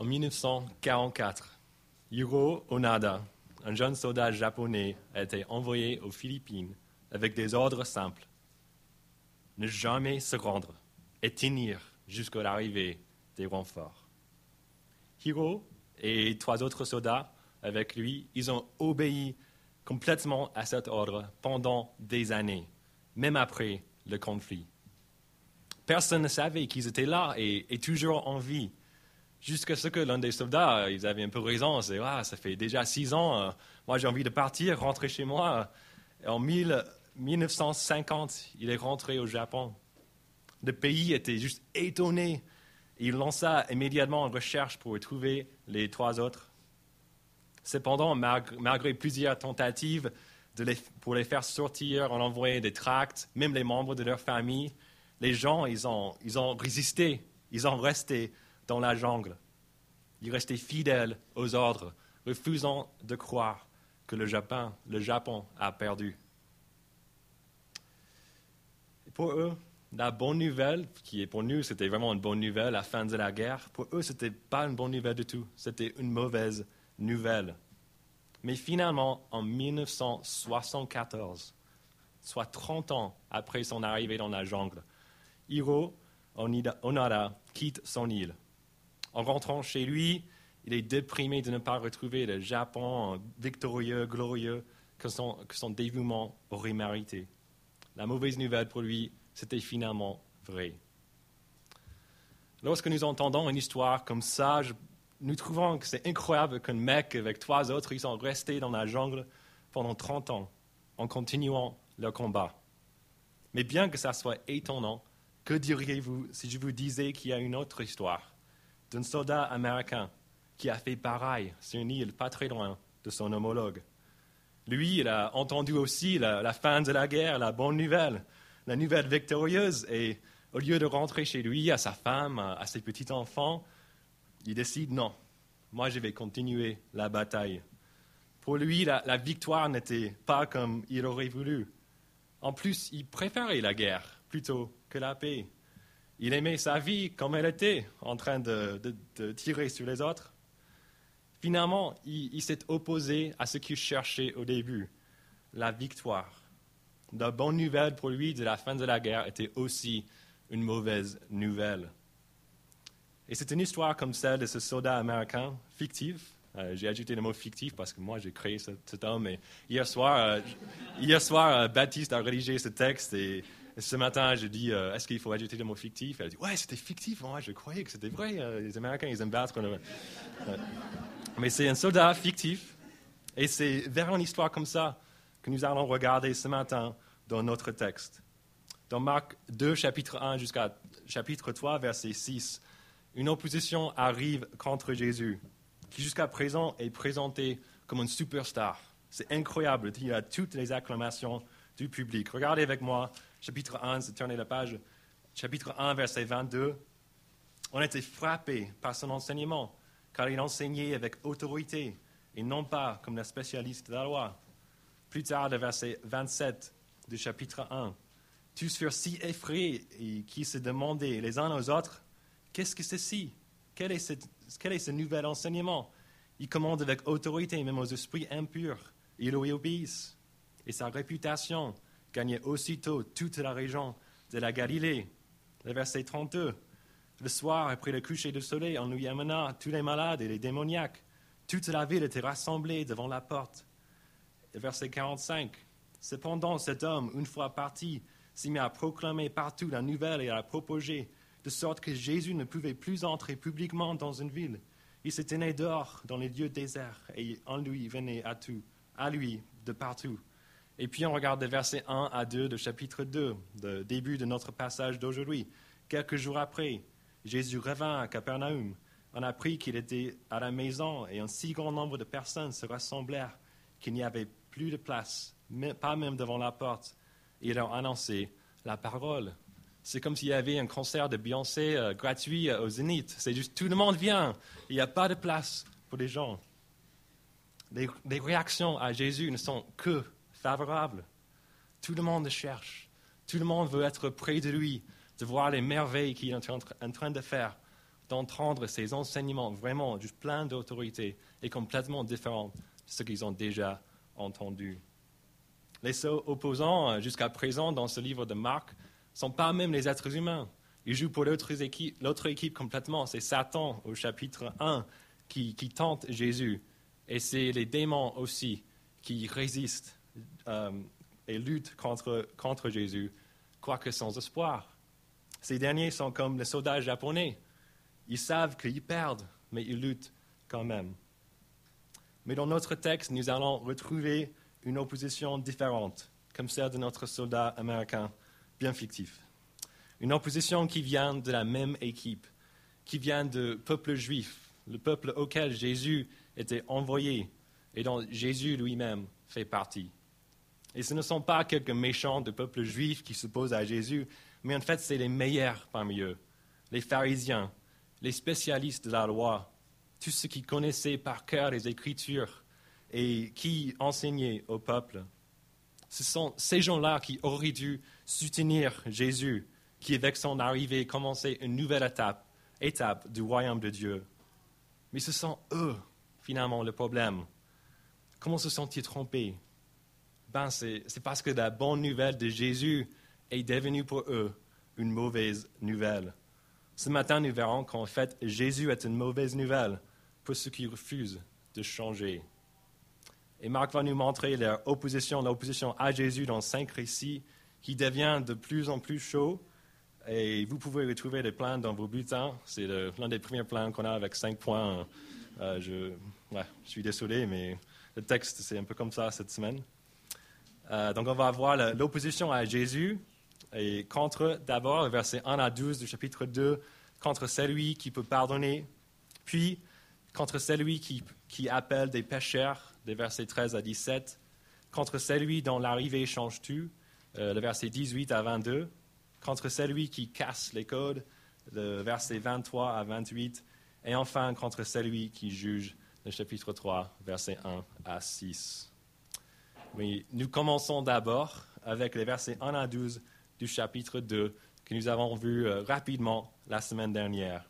En 1944, Hiro Onada, un jeune soldat japonais, a été envoyé aux Philippines avec des ordres simples. Ne jamais se rendre et tenir jusqu'à l'arrivée des renforts. Hiro et trois autres soldats avec lui, ils ont obéi complètement à cet ordre pendant des années, même après le conflit. Personne ne savait qu'ils étaient là et, toujours en vie. Jusqu'à ce que l'un des soldats, ils avaient un peu raison, c'est ah, ça fait déjà six ans, euh, moi j'ai envie de partir, rentrer chez moi. En 1950, il est rentré au Japon. Le pays était juste étonné. Il lança immédiatement une recherche pour trouver les trois autres. Cependant, malgré plusieurs tentatives pour les faire sortir, on envoyait des tracts, même les membres de leur famille. Les gens, ils ont résisté, ils ont resté dans la jungle. Ils restaient fidèles aux ordres, refusant de croire que le Japon, le Japon a perdu. pour eux, la bonne nouvelle, qui est pour nous, c'était vraiment une bonne nouvelle, la fin de la guerre, pour eux, ce n'était pas une bonne nouvelle du tout, c'était une mauvaise nouvelle. Mais finalement, en 1974, soit 30 ans après son arrivée dans la jungle, Hiro Onada quitte son île. En rentrant chez lui, il est déprimé de ne pas retrouver le Japon victorieux, glorieux que son, dévouement aurait mérité. La mauvaise nouvelle pour lui, c'était finalement vrai. Lorsque nous entendons une histoire comme ça, nous trouvons que c'est incroyable qu'un mec avec trois autres, ils sont restés dans la jungle pendant 30 ans en continuant leur combat. Mais bien que ça soit étonnant, que diriez-vous si je vous disais qu'il y a une autre histoire? D'un soldat américain qui a fait pareil sur une île pas très loin de son homologue Lui, il a entendu aussi la, fin de la guerre, la bonne nouvelle la nouvelle victorieuse. Et au lieu de rentrer chez lui, à sa femme, à ses petits-enfants, il décide non, moi je vais continuer la bataille. Pour lui, la, la victoire n'était pas comme il aurait voulu. En plus, il préférait la guerre plutôt que la paix. Il aimait sa vie comme elle était, en train de, tirer sur les autres. Finalement, il s'est opposé à ce qu'il cherchait au début, la victoire. La bonne nouvelle pour lui de la fin de la guerre était aussi une mauvaise nouvelle. Et c'est une histoire comme celle de ce soldat américain fictif. Euh, j'ai ajouté le mot fictif parce que moi j'ai créé cet homme. Et hier soir, euh, hier soir euh, Baptiste a rédigé ce texte et, ce matin je dis est-ce qu'il faut ajouter le mot fictif? Elle a dit ouais c'était fictif. Moi je croyais que c'était vrai. les Américains ils aiment battre. Mais c'est un soldat fictif et c'est vers une histoire comme ça que nous allons regarder ce matin dans notre texte. Dans Marc 2, chapitre 1 jusqu'à chapitre 3, verset 6, une opposition arrive contre Jésus, qui jusqu'à présent est présenté comme une superstar. C'est incroyable, il a toutes les acclamations du public. Regardez avec moi, chapitre 1, tournez la page, chapitre 1, verset 22. On était frappé par son enseignement, car il enseignait avec autorité et non pas comme le spécialiste de la loi. Plus tard, verset 27 du chapitre 1, tous furent si effrayés et qui se demandaient les uns aux autres, qu'est-ce que ceci? Quel est, ce, quel est ce nouvel enseignement? Il commande avec autorité même aux esprits impurs, ils lui obéissent. Et sa réputation gagnait aussitôt toute la région de la Galilée. Le verset 32. Le soir, après le coucher du soleil, on lui amena tous les malades et les démoniaques. Toute la ville était rassemblée devant la porte verset 45. Cependant, cet homme, une fois parti, s'est mis à proclamer partout la nouvelle et à la propager, de sorte que Jésus ne pouvait plus entrer publiquement dans une ville. Il se tenait dehors dans les lieux déserts et en lui venait à tout, à lui de partout. Et puis on regarde les versets 1 à 2 de chapitre 2, le début de notre passage d'aujourd'hui. Quelques jours après, Jésus revint à Capernaum. On apprit qu'il était à la maison et un si grand nombre de personnes se rassemblèrent qu'il n'y avait plus de place, pas même devant la porte. Et il a annoncé la parole. C'est comme s'il y avait un concert de Beyoncé euh, gratuit euh, au Zénith. C'est juste tout le monde vient. Il n'y a pas de place pour les gens. Les, réactions à Jésus ne sont que favorables. Tout le monde cherche. Tout le monde veut être près de lui, de voir les merveilles qu'il est en train de faire. d'entendre ces enseignements vraiment juste pleins d'autorité et complètement différents de ce qu'ils ont déjà entendu. Les opposants euh, jusqu'à présent dans ce livre de Marc sont pas même les êtres humains. Ils jouent pour l'autre équipe, équipe, complètement. C'est Satan au chapitre 1 qui, tente Jésus. Et c'est les démons aussi qui résistent euh, et luttent contre, contre Jésus, quoique sans espoir. Ces derniers sont comme les soldats japonais. Ils savent qu'ils perdent, mais ils luttent quand même. Mais dans notre texte, nous allons retrouver une opposition différente, comme celle de notre soldat américain, bien fictif. Une opposition qui vient de la même équipe, qui vient du peuple juif, le peuple auquel Jésus était envoyé et dont Jésus lui-même fait partie. Et ce ne sont pas quelques méchants du peuple juif qui s'opposent à Jésus, mais en fait, c'est les meilleurs parmi eux, les pharisiens, les spécialistes de la loi, tous ceux qui connaissaient par cœur les Écritures et qui enseignaient au peuple. Ce sont ces gens-là qui auraient dû soutenir Jésus, qui, avec son arrivée, commençait une nouvelle étape, étape du royaume de Dieu. Mais ce sont eux, finalement, le problème. Comment se sont-ils trompés? Ben, C'est parce que la bonne nouvelle de Jésus est devenue pour eux une mauvaise nouvelle. Ce matin, nous verrons qu'en fait, Jésus est une mauvaise nouvelle pour ceux qui refusent de changer. Et Marc va nous montrer leur opposition, l'opposition à Jésus dans cinq récits qui devient de plus en plus chaud. Et vous pouvez retrouver les plans dans vos bulletins. C'est l'un des premiers plans qu'on a avec cinq points. Euh, je, je, suis désolé, mais le texte, c'est un peu comme ça cette semaine. Euh, donc, on va voir l'opposition à Jésus et contre, d'abord, versets 1 à 12 du chapitre 2, contre celui qui peut pardonner, puis contre celui qui, qui appelle des pécheurs, des versets 13 à 17, contre celui dont l'arrivée change tout, euh, le verset 18 à 22, contre celui qui casse les codes, le verset 23 à 28, et enfin contre celui qui juge, le chapitre 3, verset 1 à 6. Mais nous commençons d'abord avec les versets 1 à 12 du chapitre 2 que nous avons vu euh, rapidement la semaine dernière.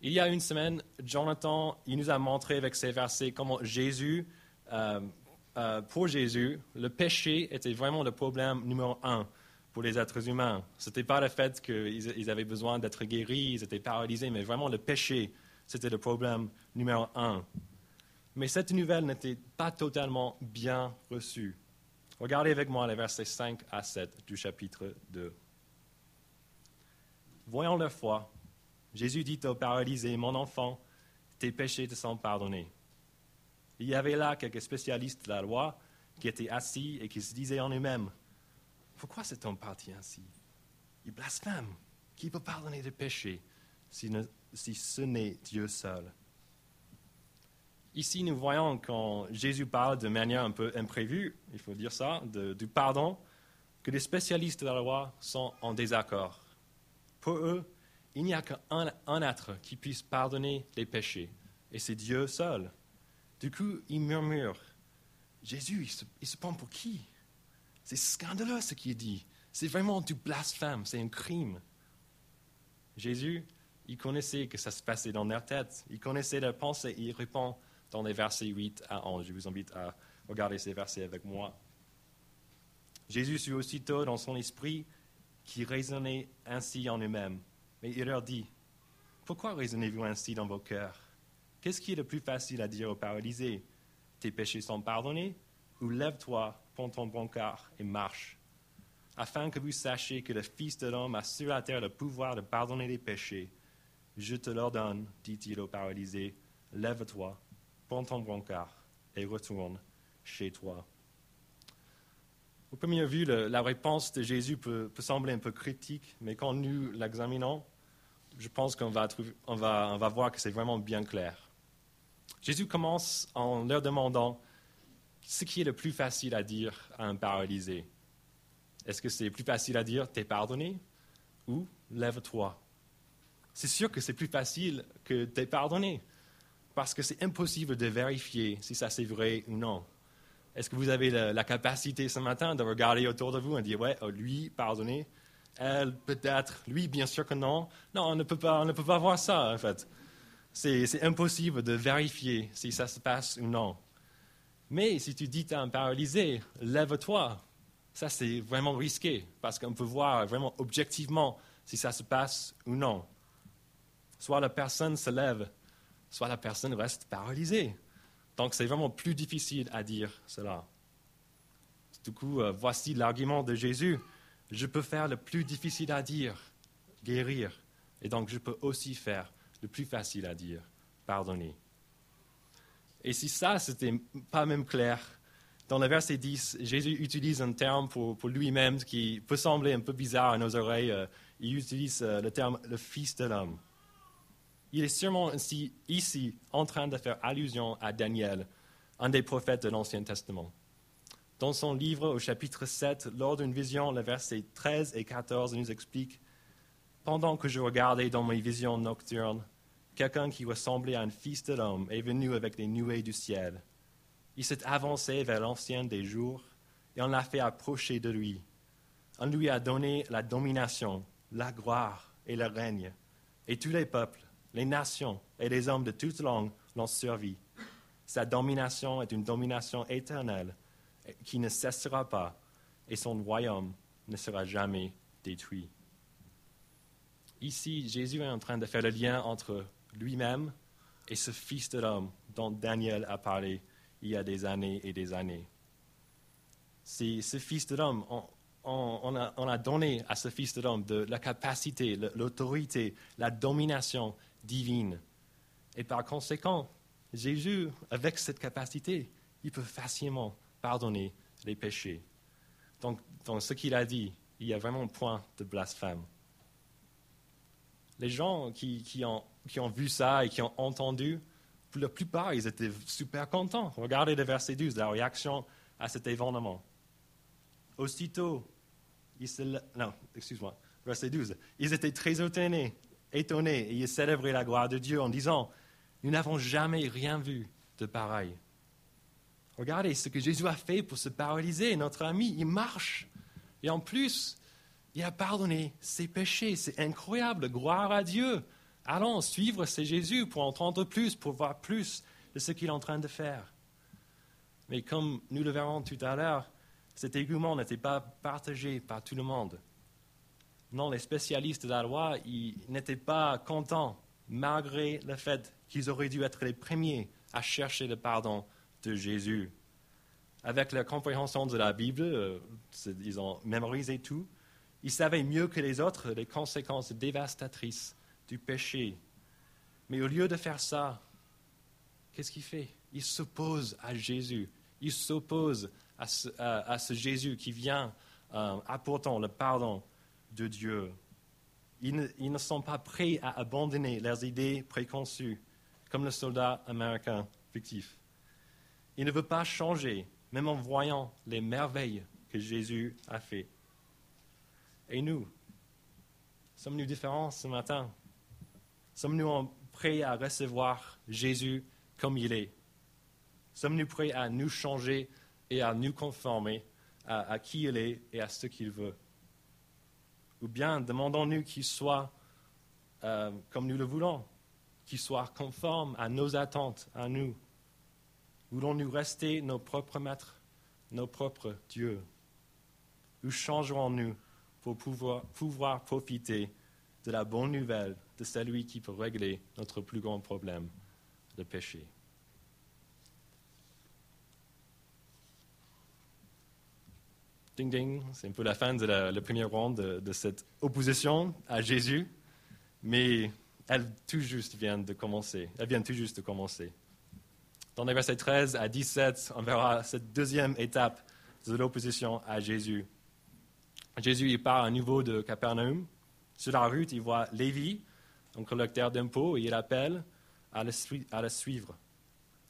Il y a une semaine, Jonathan, il nous a montré avec ces versets comment Jésus, euh, euh, pour Jésus, le péché était vraiment le problème numéro un pour les êtres humains. Ce n'était pas le fait qu'ils avaient besoin d'être guéris, ils étaient paralysés, mais vraiment le péché, c'était le problème numéro un. Mais cette nouvelle n'était pas totalement bien reçue. Regardez avec moi les versets 5 à 7 du chapitre 2. Voyant leur foi, Jésus dit au paralysé, Mon enfant, tes péchés te sont pardonnés. Il y avait là quelques spécialistes de la loi qui étaient assis et qui se disaient en eux-mêmes Pourquoi cet homme parti ainsi? Il blasphème. Qui peut pardonner des péchés si, si ce n'est Dieu seul? Ici, nous voyons quand Jésus parle de manière un peu imprévue, il faut dire ça, du pardon, que les spécialistes de la loi sont en désaccord. Pour eux, il n'y a qu'un être qui puisse pardonner les péchés, et c'est Dieu seul. Du coup, ils murmurent Jésus, il se, il se prend pour qui? C'est scandaleux ce qu'il dit. C'est vraiment du blasphème, c'est un crime. Jésus, il connaissait que ça se passait dans leur tête. Il connaissait leurs pensées il répond dans les versets 8 à 11. Je vous invite à regarder ces versets avec moi. Jésus sut aussitôt dans son esprit qui raisonnait ainsi en lui-même. Mais il leur dit, Pourquoi raisonnez-vous ainsi dans vos cœurs? Qu'est-ce qui est le plus facile à dire aux paralysés? Tes péchés sont pardonnés Ou lève-toi, prends ton brancard et marche Afin que vous sachiez que le Fils de l'homme a sur la terre le pouvoir de pardonner les péchés. Je te l'ordonne, dit-il aux paralysés, lève-toi, prends ton brancard et retourne chez toi. Au premier vue, la réponse de Jésus peut, sembler un peu critique, mais quand nous l'examinons, je pense qu'on va, on va, on va voir que c'est vraiment bien clair. Jésus commence en leur demandant ce qui est le plus facile à dire à un paralysé. Est-ce que c'est plus facile à dire t'es pardonné ou lève-toi? C'est sûr que c'est plus facile que t'es pardonné parce que c'est impossible de vérifier si ça c'est vrai ou non. Est-ce que vous avez la, capacité ce matin de regarder autour de vous et dire, ouais, oh, lui, pardonné, elle, peut-être, lui, bien sûr que non. Non, on ne peut pas, on ne peut pas voir ça, en fait. C'est impossible de vérifier si ça se passe ou non. Mais si tu dis à un paralysé, lève-toi, ça c'est vraiment risqué, parce qu'on peut voir vraiment objectivement si ça se passe ou non. Soit la personne se lève, soit la personne reste paralysée. Donc c'est vraiment plus difficile à dire cela. Du coup, euh, voici l'argument de Jésus. Je peux faire le plus difficile à dire, guérir, et donc je peux aussi faire le plus facile à dire, pardonner. Et si ça, c'était pas même clair, dans le verset 10, Jésus utilise un terme pour, lui-même qui peut sembler un peu bizarre à nos oreilles. Euh, il utilise euh, le terme le Fils de l'homme. Il est sûrement ici, ici en train de faire allusion à Daniel, un des prophètes de l'Ancien Testament. Dans son livre au chapitre 7, lors d'une vision, le verset 13 et 14 nous explique Pendant que je regardais dans mes visions nocturnes, quelqu'un qui ressemblait à un fils de l'homme est venu avec des nuées du ciel. Il s'est avancé vers l'ancien des jours et on l'a fait approcher de lui. On lui a donné la domination, la gloire et le règne. Et tous les peuples, les nations et les hommes de toute langue l'ont servi. Sa domination est une domination éternelle qui ne cessera pas et son royaume ne sera jamais détruit. Ici, Jésus est en train de faire le lien entre lui-même et ce Fils de l'homme dont Daniel a parlé il y a des années et des années. C'est ce Fils de l'homme, on, a, donné à ce Fils de l'homme la capacité, l'autorité, la domination divine. Et par conséquent, Jésus, avec cette capacité, il peut facilement pardonner les péchés. Donc, dans ce qu'il a dit, il y a vraiment un point de blasphème. Les gens qui, qui, ont, qui ont vu ça et qui ont entendu, pour la plupart, ils étaient super contents. Regardez le verset 12, la réaction à cet événement. Aussitôt, ils se... non, excuse-moi, verset 12, ils étaient très étonnés, étonnés et ils célébraient la gloire de Dieu en disant, nous n'avons jamais rien vu de pareil. Regardez ce que Jésus a fait pour se paralyser, notre ami, il marche. Et en plus, il a pardonné ses péchés. C'est incroyable. Gloire à Dieu. Allons suivre ce Jésus pour entendre plus, pour voir plus de ce qu'il est en train de faire. Mais comme nous le verrons tout à l'heure, cet argument n'était pas partagé par tout le monde. Non, les spécialistes de la loi n'étaient pas contents, malgré le fait qu'ils auraient dû être les premiers à chercher le pardon de Jésus. Avec la compréhension de la Bible, euh, ils ont mémorisé tout. Ils savaient mieux que les autres les conséquences dévastatrices du péché. Mais au lieu de faire ça, qu'est-ce qu'il fait? Il s'oppose à Jésus. Il s'oppose à, ce, Jésus qui vient euh, apportant le pardon de Dieu. Ils ne, ils sont pas prêts à abandonner leurs idées préconçues, comme le soldat américain fictif. Il ne veut pas changer, même en voyant les merveilles que Jésus a fait. Et nous, sommes-nous différents ce matin? Sommes-nous prêts à recevoir Jésus comme il est? Sommes-nous prêts à nous changer et à nous conformer à, qui il est et à ce qu'il veut? Ou bien demandons-nous qu'il soit euh, comme nous le voulons, qu'il soit conforme à nos attentes, à nous. Voulons-nous rester nos propres maîtres, nos propres dieux? Ou changerons-nous pour pouvoir, pouvoir profiter de la bonne nouvelle de celui qui peut régler notre plus grand problème, le péché? Ding ding, c'est un peu la fin de la, première ronde de, cette opposition à Jésus, mais elle tout juste vient de commencer. Elle vient tout juste de commencer. Dans les versets 13 à 17, on verra cette deuxième étape de l'opposition à Jésus. Jésus il part à nouveau de Capernaum. Sur la route, il voit Lévi, un collecteur d'impôts, et il appelle à le, suivre.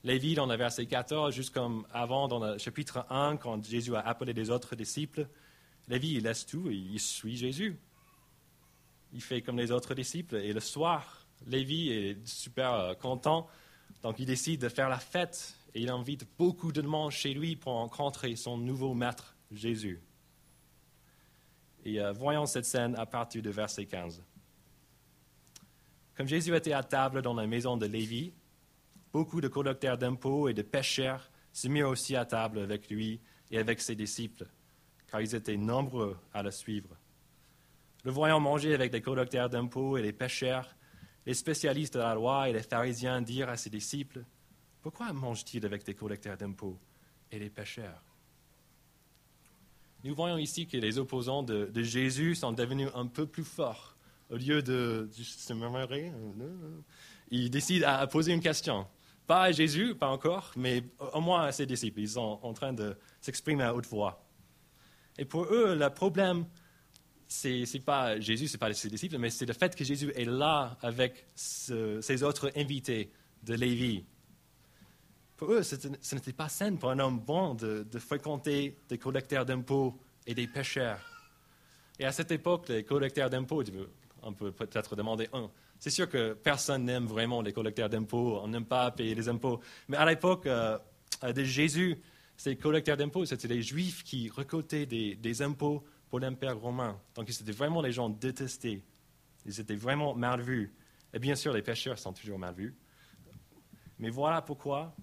Lévi, dans le verset 14, juste comme avant dans le chapitre 1, quand Jésus a appelé les autres disciples, Lévi, il laisse tout et il suit Jésus. Il fait comme les autres disciples. Et le soir, Lévi est super euh, content donc il décide de faire la fête et il invite beaucoup de monde chez lui pour rencontrer son nouveau maître, Jésus. Et euh, voyons cette scène à partir du verset 15. Comme Jésus était à table dans la maison de Lévi, beaucoup de collecteurs d'impôts et de pêcheurs se mirent aussi à table avec lui et avec ses disciples, car ils étaient nombreux à le suivre. Le voyant manger avec les collecteurs d'impôts et les pêcheurs, les spécialistes de la loi et les pharisiens dirent à ses disciples Pourquoi mange-t-il avec des collecteurs d'impôts et les pêcheurs? Nous voyons ici que les opposants de, Jésus sont devenus un peu plus forts. Au lieu de, se murmurer, ils décident à poser une question. Pas à Jésus, pas encore, mais au moins à ses disciples. Ils sont en train de s'exprimer à haute voix. Et pour eux, le problème, c'est, n'est pas Jésus, c'est pas ses disciples, mais c'est le fait que Jésus est là avec ses autres invités de Lévi. Pour eux, ce n'était pas sain pour un homme bon de, fréquenter des collecteurs d'impôts et des pêcheurs. Et à cette époque, les collecteurs d'impôts, on peut peut-être demander un. C'est sûr que personne n'aime vraiment les collecteurs d'impôts, on n'aime pas payer les impôts. Mais à l'époque euh, de Jésus, ces collecteurs d'impôts, c'était les Juifs qui récoltaient des impôts pour l'Empire romain. Donc, c'était vraiment les gens détestés. Ils étaient vraiment mal vus. Et bien sûr, les pécheurs sont toujours mal vus. Mais voilà pourquoi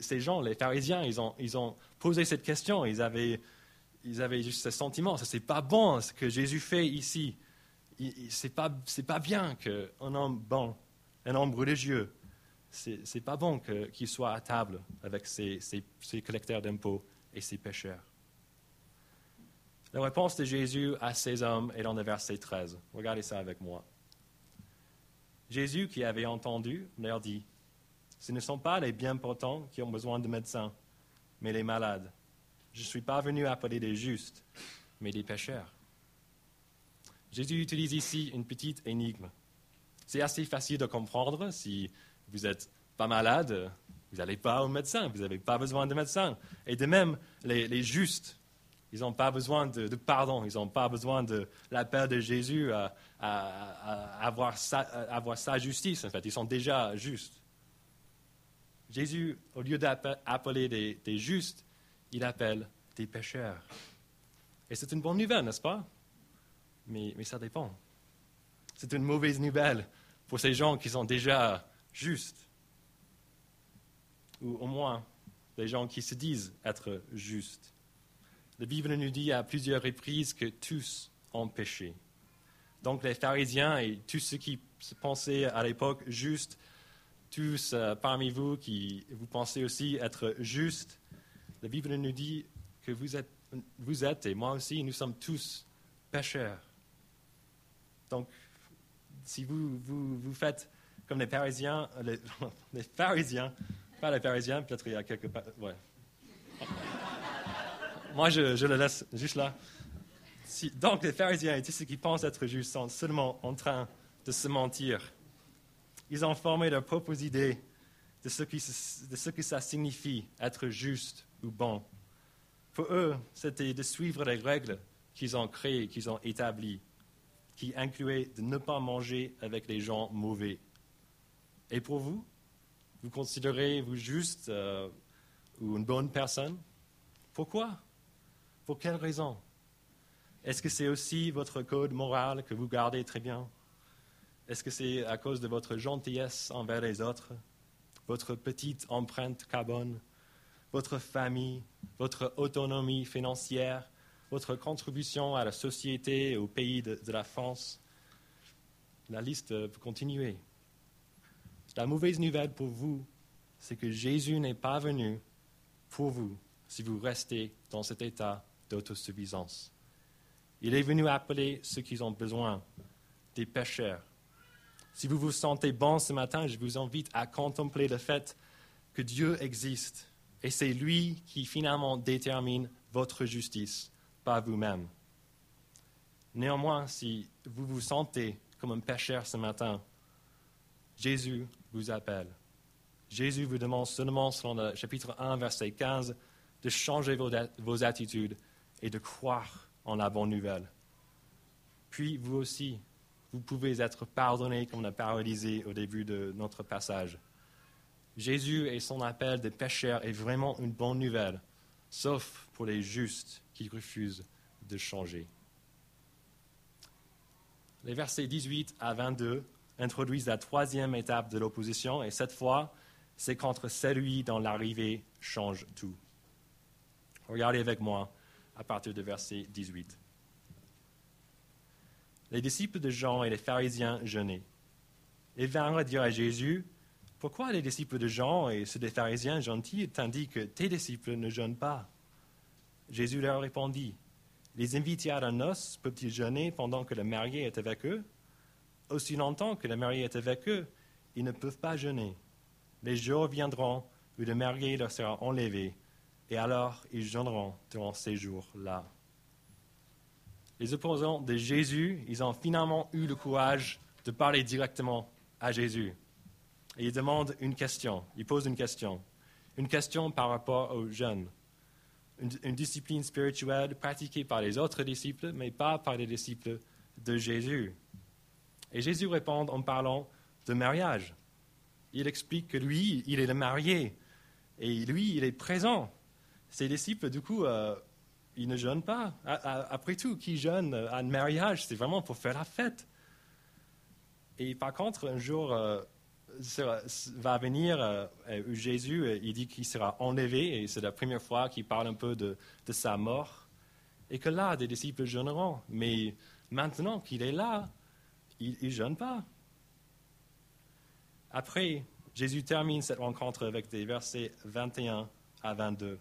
ces gens, les pharisiens, ils ont, posé cette question. Ils avaient, ils avaient juste ce sentiment. Ce n'est pas bon ce que Jésus fait ici. Ce n'est pas, pas bien qu'un homme bon, un homme religieux, ce n'est pas bon qu'il soit à table avec ces, ces collecteurs d'impôts et ces pécheurs. La réponse de Jésus à ces hommes est dans le verset 13. Regardez ça avec moi. Jésus, qui avait entendu, leur dit, Ce ne sont pas les bien portants qui ont besoin de médecins, mais les malades. Je ne suis pas venu appeler des justes, mais des pécheurs. Jésus utilise ici une petite énigme. C'est assez facile de comprendre si vous n'êtes pas malade, vous n'allez pas au médecin, vous n'avez pas besoin de médecin. Et de même, les, justes, ils n'ont pas besoin de, pardon, ils n'ont pas besoin de l'appel de Jésus à, avoir, sa, justice, en fait. Ils sont déjà justes. Jésus, au lieu d'appeler des, justes, il appelle des pécheurs. Et c'est une bonne nouvelle, n'est-ce pas? Mais, ça dépend. C'est une mauvaise nouvelle pour ces gens qui sont déjà justes. Ou au moins, les gens qui se disent être justes. La Bible nous dit à plusieurs reprises que tous ont péché. Donc les pharisiens et tous ceux qui se pensaient à l'époque justes, tous euh, parmi vous qui vous pensez aussi être justes, la Bible nous dit que vous êtes, vous êtes, et moi aussi, nous sommes tous pécheurs. Donc, si vous, vous, faites comme les Parisiens, les, les Pharisiens, pas les Parisiens, peut-être il y a quelques... Ouais. Moi, je, le laisse juste là. donc, les pharisiens et tous ceux qui pensent être justes sont seulement en train de se mentir. Ils ont formé leur propre idée de ce, de ce que ça signifie être juste ou bon. Pour eux, c'était de suivre les règles qu'ils ont créées, qu'ils ont établies, qui incluaient de ne pas manger avec les gens mauvais. Et pour vous, vous considérez-vous juste euh, ou une bonne personne? Pourquoi? Pour quelle raison? Est-ce que c'est aussi votre code moral que vous gardez très bien? Est-ce que c'est à cause de votre gentillesse envers les autres, votre petite empreinte carbone, votre famille, votre autonomie financière, votre contribution à la société et au pays de, de la France La liste peut continuer. La mauvaise nouvelle pour vous, c'est que Jésus n'est pas venu pour vous si vous restez dans cet état d'autosuffisance. Il est venu appeler ceux qui ont besoin, des pécheurs. Si vous vous sentez bon ce matin, je vous invite à contempler le fait que Dieu existe et c'est lui qui finalement détermine votre justice, pas vous-même. Néanmoins, si vous vous sentez comme un pécheur ce matin, Jésus vous appelle. Jésus vous demande seulement, selon le chapitre 1, verset 15, de changer vos, attitudes et de croire en la bonne nouvelle. Puis vous aussi, vous pouvez être pardonné comme on a paralysé au début de notre passage. Jésus et son appel des pécheurs est vraiment une bonne nouvelle, sauf pour les justes qui refusent de changer. les versets 18 à 22 introduisent la troisième étape de l'opposition, et cette fois, c'est contre celui dont l'arrivée change tout. Regardez avec moi à partir du verset 18. Les disciples de Jean et les pharisiens jeûnaient. Ils vinrent dire à Jésus, Pourquoi les disciples de Jean et ceux des pharisiens gentils tandis que tes disciples ne jeûnent pas? Jésus leur répondit, Les invités à la noce peuvent-ils jeûner pendant que le marié est avec eux? Aussi longtemps que le marié est avec eux, ils ne peuvent pas jeûner. Les jours viendront où le marié leur sera enlevé, et alors ils jeûneront durant ces jours-là. Les opposants de Jésus, ils ont finalement eu le courage de parler directement à Jésus. Et ils demandent une question, ils posent une question, une question par rapport aux jeunes une, discipline spirituelle pratiquée par les autres disciples, mais pas par les disciples de Jésus. Et Jésus répond en parlant de mariage. Il explique que lui, il est le marié, et lui, il est présent. Ses disciples, du coup, euh, ils ne jeûnent pas. Après tout, qui jeûne à un mariage, c'est vraiment pour faire la fête. Et par contre, un jour, euh, va venir euh, Jésus, euh, il dit qu'il sera enlevé, et c'est la première fois qu'il parle un peu de, sa mort, et que là, des disciples jeûneront. Mais maintenant qu'il est là, il ne jeûne pas. Après, Jésus termine cette rencontre avec des versets 21 à 22.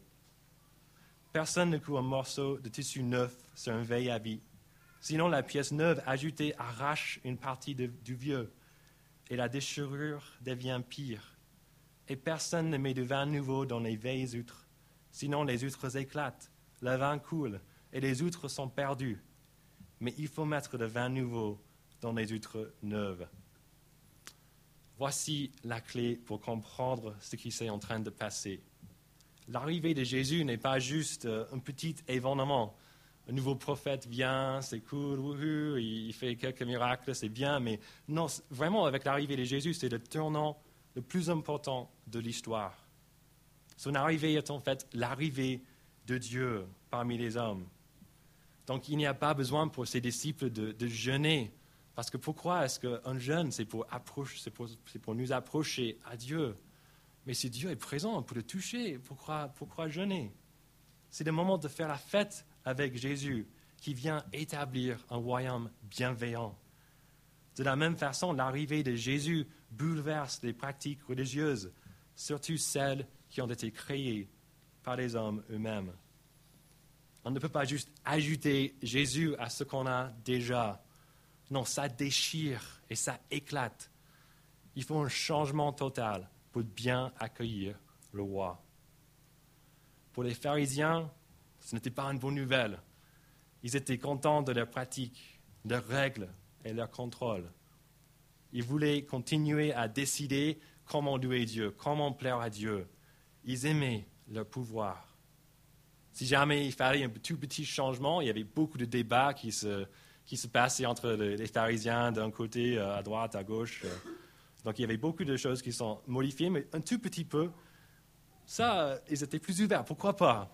Personne ne coud un morceau de tissu neuf sur un vieil habit. Sinon, la pièce neuve ajoutée arrache une partie du vieux et la déchirure devient pire. Et personne ne met de vin nouveau dans les vieilles outres, sinon les outres éclatent, le vin coule, et les outres sont perdues. Mais il faut mettre de vin nouveau dans les outres neuves. Voici la clé pour comprendre ce qui s'est en train de passer. L'arrivée de Jésus n'est pas juste un petit événement un nouveau prophète vient, c'est cool, il fait quelques miracles, c'est bien, mais non, vraiment, avec l'arrivée de Jésus, c'est le tournant le plus important de l'histoire. Son arrivée est en fait l'arrivée de Dieu parmi les hommes. Donc il n'y a pas besoin pour ses disciples de, jeûner. Parce que pourquoi est-ce qu'un jeûne, c'est pour, c'est pour, nous approcher à Dieu? Mais si Dieu est présent, peut le toucher. Pourquoi, pourquoi jeûner C'est le moment de faire la fête avec Jésus qui vient établir un royaume bienveillant. De la même façon, l'arrivée de Jésus bouleverse les pratiques religieuses, surtout celles qui ont été créées par les hommes eux-mêmes. On ne peut pas juste ajouter Jésus à ce qu'on a déjà. Non, ça déchire et ça éclate. Il faut un changement total pour bien accueillir le roi. Pour les pharisiens, ce n'était pas une bonne nouvelle. Ils étaient contents de leurs pratiques, leurs règles et leur contrôle. Ils voulaient continuer à décider comment louer Dieu, comment plaire à Dieu. Ils aimaient leur pouvoir. Si jamais il fallait un tout petit changement, il y avait beaucoup de débats qui se, qui se passaient entre les pharisiens d'un côté, euh, à droite, à gauche. Donc il y avait beaucoup de choses qui sont modifiées, mais un tout petit peu, ça, ils étaient plus ouverts. Pourquoi pas?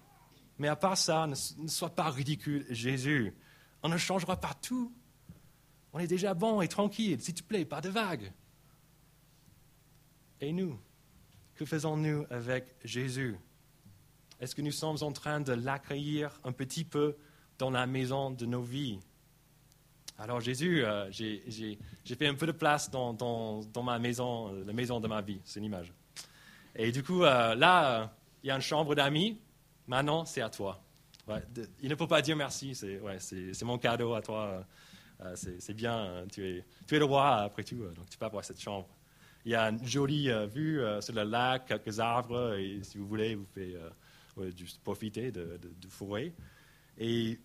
Mais à part ça, ne, sois pas ridicule, Jésus. On ne changera pas tout. On est déjà bon et tranquille, s'il te plaît, pas de vagues. Et nous, que faisons-nous avec Jésus? Est-ce que nous sommes en train de l'accueillir un petit peu dans la maison de nos vies? Alors Jésus, euh, j'ai fait un peu de place dans, ma maison, la maison de ma vie, c'est une image. Et du coup, euh, là, il y a une chambre d'amis, Maintenant, c'est à toi. il ne faut pas dire merci, c'est mon cadeau à toi. Euh, c'est bien, hein. tu es, le roi après tout, euh, donc tu peux avoir cette chambre. Il y a une jolie euh, vue sur le lac, quelques arbres, et si vous voulez, vous pouvez juste profiter de, de, de, forêt. Et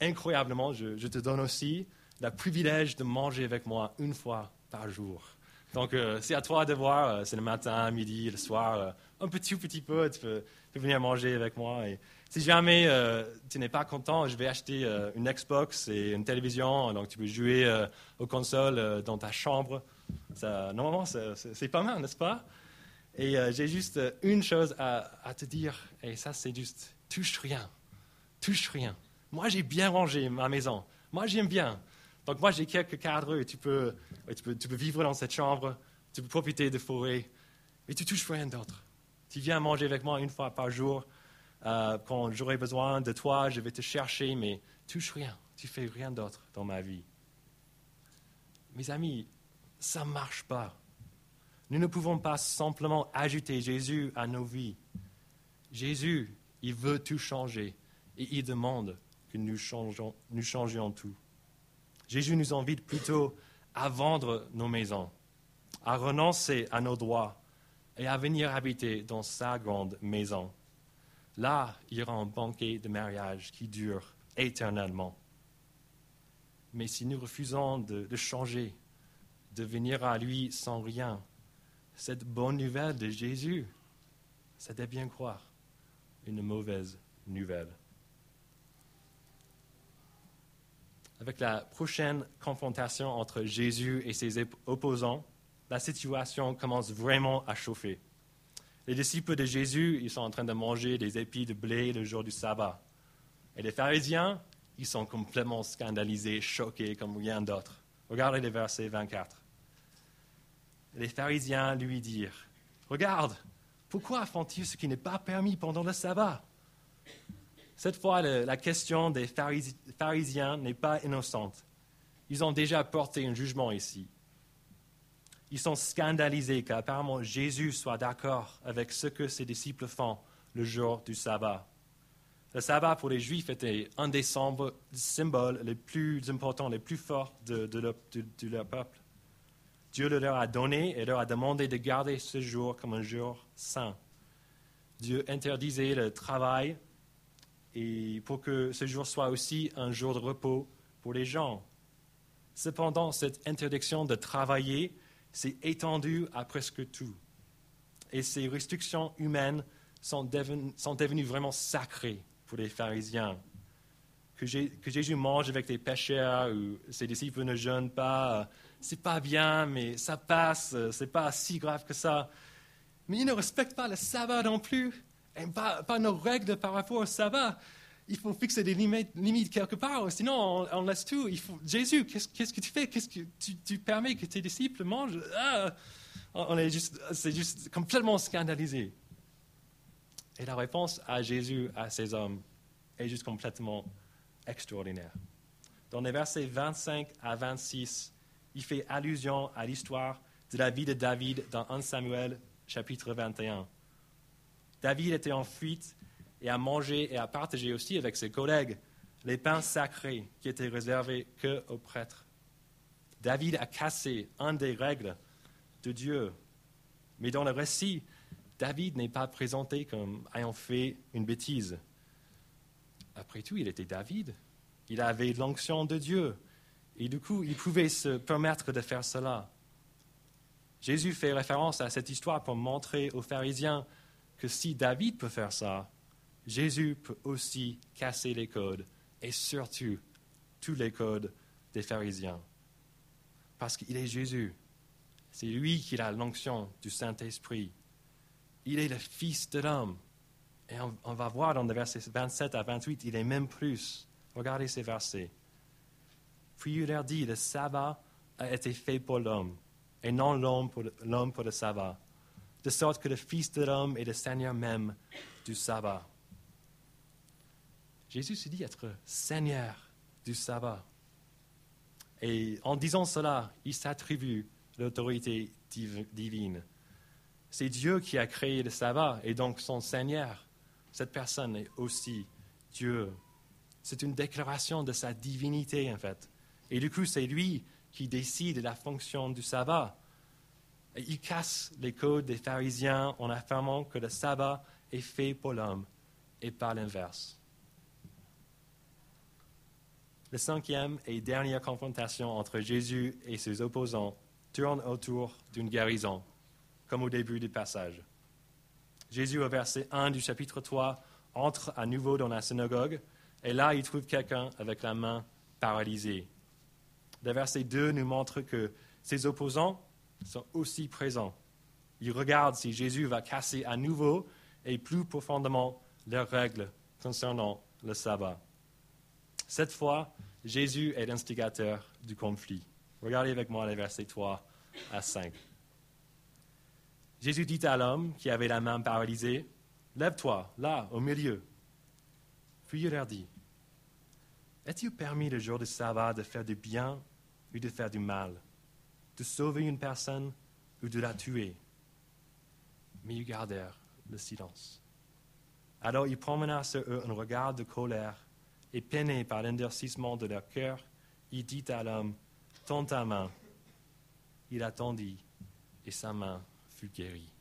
incroyablement, je, te donne aussi le privilège de manger avec moi une fois par jour. Donc, c'est à toi de voir, c'est le matin, midi, le soir, un petit petit peu, venir manger avec moi. Si jamais euh, tu n'es pas content, je vais acheter euh, une Xbox et une télévision, donc tu peux jouer euh, aux consoles dans ta chambre. Normalement, c'est pas mal, n'est-ce pas? Et j'ai juste une chose à, te dire, et ça c'est juste, touche rien, touche rien. Moi j'ai bien rangé ma maison, moi j'aime bien. Donc moi, j'ai quelques cadres et tu peux, tu, peux, tu peux vivre dans cette chambre, tu peux profiter de forêt, mais tu touches rien d'autre. Tu viens manger avec moi une fois par jour. Euh, quand j'aurai besoin de toi, je vais te chercher, mais tu touches rien. Tu fais rien d'autre dans ma vie. Mes amis, ça ne marche pas. Nous ne pouvons pas simplement ajouter Jésus à nos vies. Jésus, il veut tout changer et il demande que nous changions tout. Jésus nous invite plutôt à vendre nos maisons, à renoncer à nos droits et à venir habiter dans sa grande maison. Là, aura un banquet de mariage qui dure éternellement. Mais si nous refusons de, de changer, de venir à lui sans rien, cette bonne nouvelle de Jésus, c'est bien croire une mauvaise nouvelle. Avec la prochaine confrontation entre Jésus et ses opposants, la situation commence vraiment à chauffer. Les disciples de Jésus, ils sont en train de manger des épis de blé le jour du sabbat. Et les pharisiens, ils sont complètement scandalisés, choqués comme rien d'autre. Regardez les versets 24. Les pharisiens lui dirent, Regarde, pourquoi font-ils ce qui n'est pas permis pendant le sabbat? Cette fois, la question des pharisiens n'est pas innocente. Ils ont déjà porté un jugement ici. Ils sont scandalisés qu'apparemment Jésus soit d'accord avec ce que ses disciples font le jour du sabbat. Le sabbat pour les Juifs était un des symboles les plus importants, les plus forts de, leur peuple. Dieu leur a donné et leur a demandé de garder ce jour comme un jour saint. Dieu interdisait le travail et pour que ce jour soit aussi un jour de repos pour les gens. Cependant, cette interdiction de travailler s'est étendue à presque tout. Et ces restrictions humaines sont, devenues, vraiment sacrées pour les pharisiens. Que, Jésus mange avec des pécheurs ou ses disciples ne jeûnent pas, c'est pas bien, mais ça passe, euh, c'est pas si grave que ça. Mais ils ne respectent pas le sabbat non plus, et pas, nos règles par rapport au sabbat. Il faut fixer des limites, quelque part, sinon on, laisse tout. Jésus, qu'est-ce, que tu fais? Qu'est-ce que tu, permets que tes disciples mangent? Ah, On est juste, c'est juste complètement scandalisé. Et la réponse à Jésus, à ces hommes, est juste complètement extraordinaire. Dans les versets 25 à 26, il fait allusion à l'histoire de la vie de David dans 1 Samuel chapitre 21. David était en fuite et a mangé et a partagé aussi avec ses collègues les pains sacrés qui étaient réservés que aux prêtres. David a cassé un des règles de Dieu. Mais dans le récit, David n'est pas présenté comme ayant fait une bêtise. Après tout, il était David. Il avait l'onction de Dieu. Et du coup, il pouvait se permettre de faire cela. Jésus fait référence à cette histoire pour montrer aux pharisiens que si David peut faire ça, Jésus peut aussi casser les codes, et surtout tous les codes des pharisiens. Parce qu'il est Jésus. C'est lui qui a l'onction du Saint-Esprit. Il est le Fils de l'homme. Et on, va voir dans les versets 27 à 28, il est même plus. Regardez ces versets. Puis il leur dit, le sabbat a été fait pour l'homme, et non l'homme pour le sabbat, de sorte que le Fils de l'homme est le Seigneur même du sabbat. Jésus se dit être Seigneur du sabbat. Et en disant cela, il s'attribue l'autorité divine. C'est Dieu qui a créé le sabbat et donc son Seigneur. Cette personne est aussi Dieu. C'est une déclaration de sa divinité en fait. Et du coup, c'est lui qui décide la fonction du sabbat. il casse les codes des pharisiens en affirmant que le sabbat est fait pour l'homme et pas l'inverse. La cinquième et dernière confrontation entre Jésus et ses opposants tourne autour d'une guérison, comme au début du passage. Jésus, au verset 1 du chapitre 3, entre à nouveau dans la synagogue, et là, il trouve quelqu'un avec la main paralysée. Le verset 2 nous montre que ses opposants sont aussi présents. Ils regardent si Jésus va casser à nouveau et plus profondément leurs règles concernant le sabbat. Cette fois, Jésus est l'instigateur du conflit. Regardez avec moi les versets 3 à 5. Jésus dit à l'homme qui avait la main paralysée, Lève-toi, là, au milieu. Puis il leur dit, Est-il permis le jour de sabbat de faire du bien ou de faire du mal, de sauver une personne ou de la tuer? Mais ils gardèrent le silence. Alors il promena sur eux un regard de colère, et peiné par l'endurcissement de leur cœur, il dit à l'homme, Tends ta main. Il attendit, et sa main fut guérie.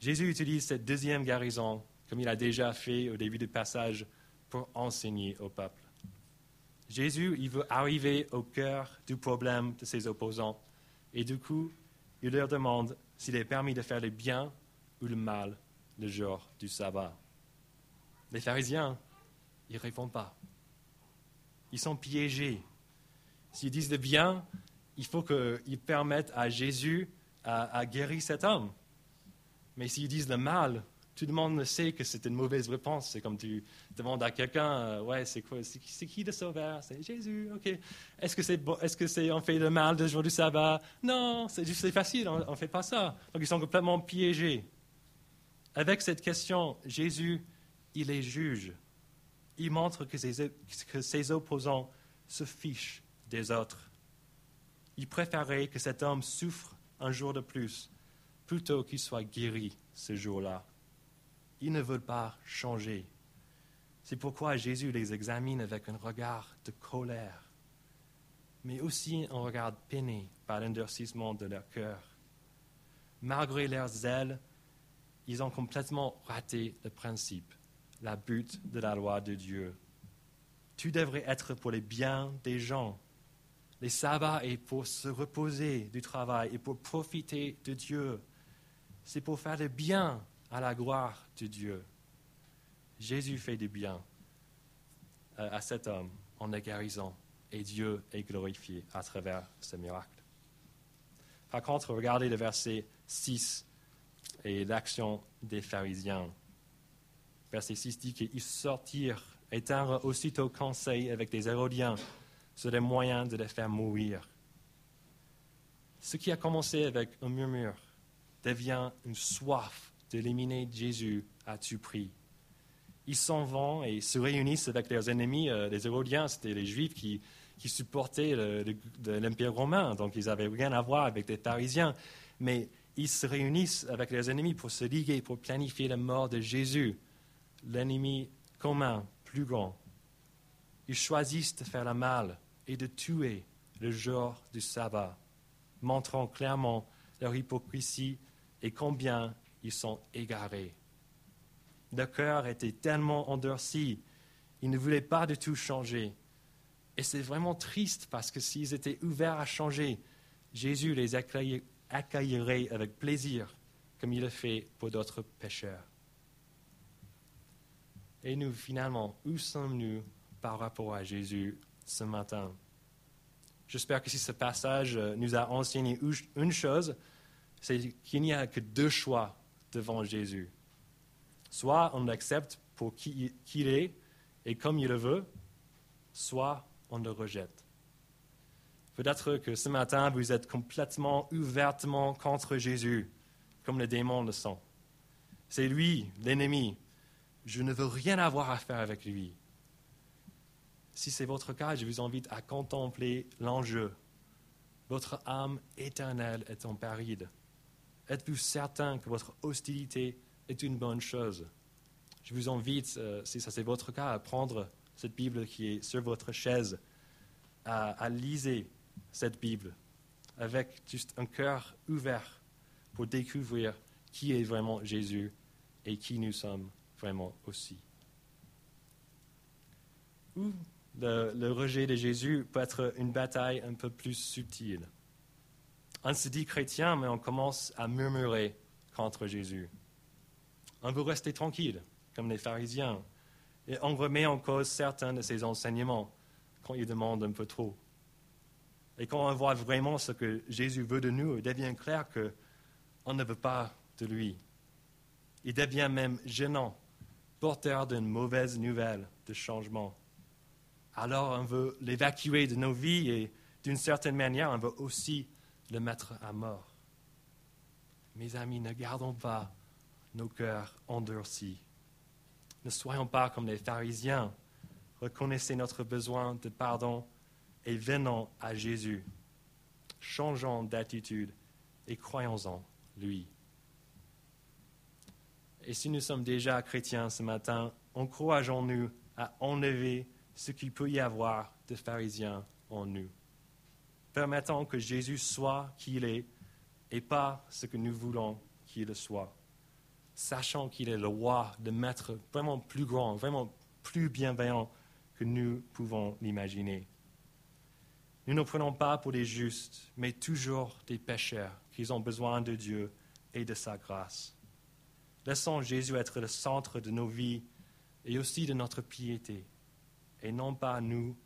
Jésus utilise cette deuxième guérison, comme il a déjà fait au début du passage, pour enseigner au peuple. Jésus, il veut arriver au cœur du problème de ses opposants. Et du coup, il leur demande s'il est permis de faire le bien ou le mal le jour du sabbat. Les pharisiens, ils ne répondent pas. Ils sont piégés. S'ils disent le bien, il faut qu'ils permettent à Jésus à, guérir cet homme. Mais s'ils disent le mal, tout le monde sait que c'est une mauvaise réponse. C'est comme tu demandes à quelqu'un, euh, ouais, c'est quoi, c'est, qui le sauveur? C'est Jésus, ok. Est-ce que c'est, est-ce que c'est on fait le mal le jour du sabbat? Non, c'est facile, on ne fait pas ça. Donc ils sont complètement piégés. Avec cette question, Jésus, il est juge. Il montre que ses, opposants se fichent des autres. Il préférait que cet homme souffre un jour de plus plutôt qu'il soit guéri ce jour-là. Ils ne veulent pas changer. C'est pourquoi Jésus les examine avec un regard de colère, mais aussi un regard peiné par l'endurcissement de leur cœur. Malgré leur zèle, ils ont complètement raté le principe, la but de la loi de Dieu. Tu devrais être pour les biens des gens. Les sabbats est pour se reposer du travail et pour profiter de Dieu. C'est pour faire le bien à la gloire de Dieu. Jésus fait du bien euh, à cet homme en le guérissant et Dieu est glorifié à travers ce miracle. Par contre, regardez le verset 6 et l'action des pharisiens. Verset 6 dit qu'ils sortirent et tinrent aussitôt conseil avec les Hérodiens sur les moyens de les faire mourir. Ce qui a commencé avec un murmure devient une soif d'éliminer Jésus à tout prix. Ils s'en vont et se réunissent avec leurs ennemis. Euh, les Hérodiens, c'était les Juifs qui, supportaient l'Empire romain, donc ils n'avaient rien à voir avec les Pharisiens. Mais ils se réunissent avec leurs ennemis pour se liguer, pour planifier la mort de Jésus, l'ennemi commun, plus grand. Ils choisissent de faire le mal et de tuer le jour du sabbat, montrant clairement leur hypocrisie et combien ils sont égarés. Leur cœur était tellement endurci, ils ne voulaient pas du tout changer. Et c'est vraiment triste parce que s'ils étaient ouverts à changer, Jésus les accueillerait avec plaisir, comme il le fait pour d'autres pécheurs. Et nous, finalement, où sommes-nous par rapport à Jésus ce matin? J'espère que si ce passage nous a enseigné une chose, c'est qu'il n'y a que deux choix devant Jésus. Soit on l'accepte pour qui il est et comme il le veut, soit on le rejette. Peut-être que ce matin, vous êtes complètement, ouvertement contre Jésus, comme les démons le sont. C'est lui, l'ennemi. Je ne veux rien avoir à faire avec lui. Si c'est votre cas, je vous invite à contempler l'enjeu. Votre âme éternelle est en péril. Êtes-vous certain que votre hostilité est une bonne chose? Je vous invite, euh, si ça c'est votre cas, à prendre cette Bible qui est sur votre chaise, à, à cette Bible avec juste un cœur ouvert pour découvrir qui est vraiment Jésus et qui nous sommes aussi. Ou le, le, rejet de Jésus peut être une bataille un peu plus subtile. On se dit chrétien, mais on commence à murmurer contre Jésus. On veut rester tranquille, comme les pharisiens, et on remet en cause certains de ses enseignements quand il demande un peu trop. Et quand on voit vraiment ce que Jésus veut de nous, il devient clair qu'on ne veut pas de lui. Il devient même gênant, porteur d'une mauvaise nouvelle de changement. alors on veut l'évacuer de nos vies et d'une certaine manière, on veut aussi le mettre à mort. Mes amis, ne gardons pas nos cœurs endurcis. Ne soyons pas comme les pharisiens. Reconnaissez notre besoin de pardon et venons à Jésus. Changeons d'attitude et croyons-en lui. Et si nous sommes déjà chrétiens ce matin, encourageons-nous à enlever ce qu'il peut y avoir de pharisiens en nous. Permettons que Jésus soit qui il est et pas ce que nous voulons qu'il soit. Sachant qu'il est le roi, le maître vraiment plus grand, vraiment plus bienveillant que nous pouvons l'imaginer. Nous ne prenons pas pour des justes, mais toujours des pécheurs qui ont besoin de Dieu et de sa grâce. Laissons Jésus être le centre de nos vies et aussi de notre piété, et non pas nous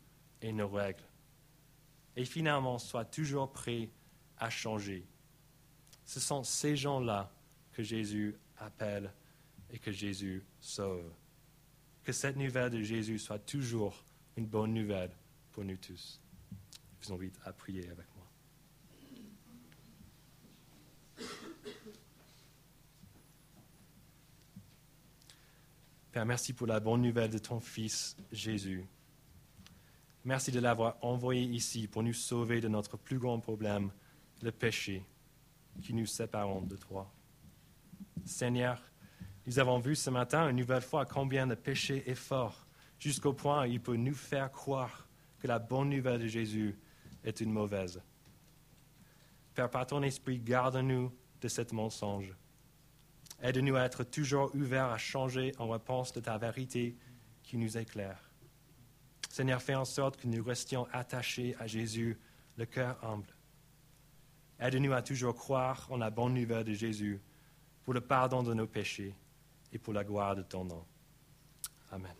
et nos règles. Et finalement, sois toujours prêt à changer. Ce sont ces gens-là que Jésus appelle et que Jésus sauve. Que cette nouvelle de Jésus soit toujours une bonne nouvelle pour nous tous. Vous invite à prier avec moi. Merci pour la bonne nouvelle de ton Fils Jésus. Merci de l'avoir envoyé ici pour nous sauver de notre plus grand problème, le péché, qui nous sépare de toi. Seigneur, nous avons vu ce matin une nouvelle fois combien le péché est fort, jusqu'au point où il peut nous faire croire que la bonne nouvelle de Jésus est une mauvaise. Père, par ton esprit, garde-nous de ce mensonge. Aide-nous à être toujours ouverts à changer en réponse de ta vérité qui nous éclaire. Seigneur, fais en sorte que nous restions attachés à Jésus, le cœur humble. Aide-nous à toujours croire en la bonne nouvelle de Jésus pour le pardon de nos péchés et pour la gloire de ton nom. Amen.